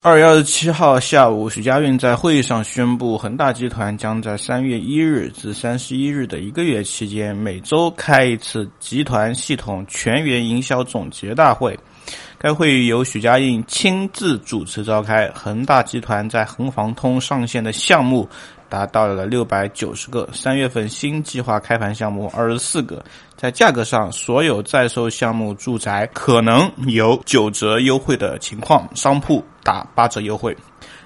二月二十七号下午，许家印在会议上宣布，恒大集团将在三月一日至三十一日的一个月期间，每周开一次集团系统全员营销总结大会。该会议由许家印亲自主持召开。恒大集团在恒房通上线的项目达到了六百九十个，三月份新计划开盘项目二十四个。在价格上，所有在售项目住宅可能有九折优惠的情况，商铺。打八折优惠，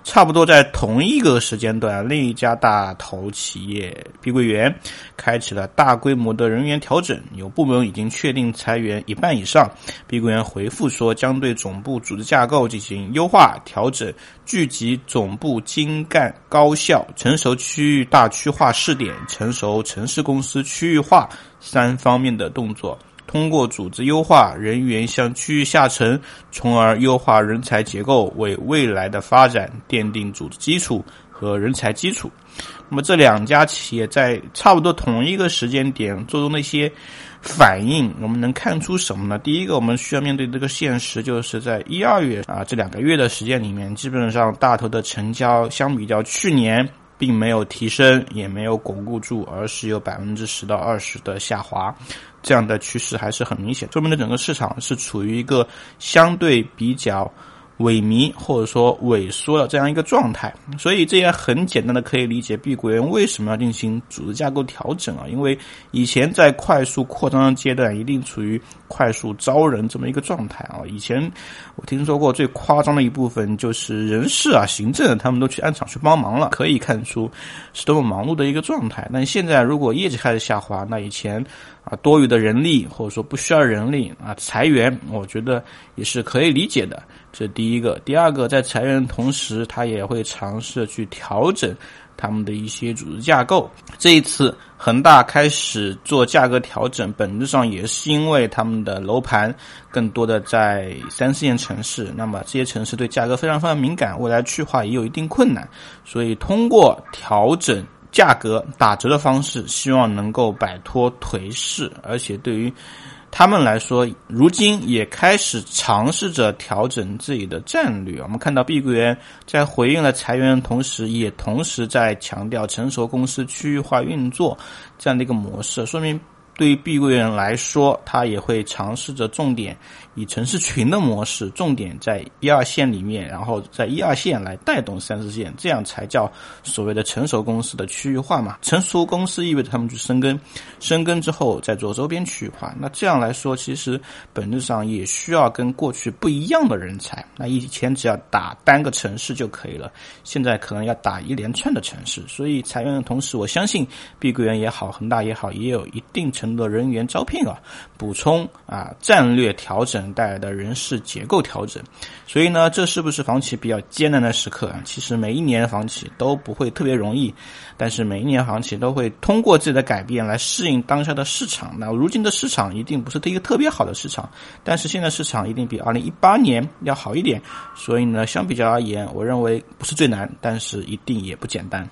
差不多在同一个时间段，另一家大头企业碧桂园开启了大规模的人员调整，有部门已经确定裁员一半以上。碧桂园回复说，将对总部组织架构进行优化调整，聚集总部精干高效，成熟区域大区化试点，成熟城市公司区域化三方面的动作。通过组织优化，人员向区域下沉，从而优化人才结构，为未来的发展奠定组织基础和人才基础。那么这两家企业在差不多同一个时间点做出那些反应，我们能看出什么呢？第一个，我们需要面对这个现实，就是在一二月啊这两个月的时间里面，基本上大头的成交相比较去年。并没有提升，也没有巩固住，而是有百分之十到二十的下滑，这样的趋势还是很明显，说明了整个市场是处于一个相对比较。萎靡或者说萎缩的这样一个状态，所以这也很简单的可以理解碧桂园为什么要进行组织架构调整啊？因为以前在快速扩张阶段，一定处于快速招人这么一个状态啊。以前我听说过最夸张的一部分就是人事啊、行政他们都去按厂去帮忙了，可以看出是多么忙碌的一个状态。但现在如果业绩开始下滑，那以前啊多余的人力或者说不需要人力啊裁员，我觉得也是可以理解的。这第一个，第二个，在裁员的同时，他也会尝试去调整他们的一些组织架构。这一次，恒大开始做价格调整，本质上也是因为他们的楼盘更多的在三四线城市，那么这些城市对价格非常非常敏感，未来去化也有一定困难，所以通过调整价格、打折的方式，希望能够摆脱颓势，而且对于。他们来说，如今也开始尝试着调整自己的战略。我们看到碧桂园在回应了裁员的同时，也同时在强调成熟公司区域化运作这样的一个模式，说明。对于碧桂园来说，它也会尝试着重点以城市群的模式，重点在一二线里面，然后在一二线来带动三四线，这样才叫所谓的成熟公司的区域化嘛。成熟公司意味着他们去深耕，深耕之后再做周边区域化。那这样来说，其实本质上也需要跟过去不一样的人才。那以前只要打单个城市就可以了，现在可能要打一连串的城市。所以裁员的同时，我相信碧桂园也好，恒大也好，也有一定程。程度的人员招聘啊，补充啊，战略调整带来的人事结构调整，所以呢，这是不是房企比较艰难的时刻啊？其实每一年房企都不会特别容易，但是每一年房企都会通过自己的改变来适应当下的市场。那如今的市场一定不是一个特别好的市场，但是现在市场一定比二零一八年要好一点。所以呢，相比较而言，我认为不是最难，但是一定也不简单。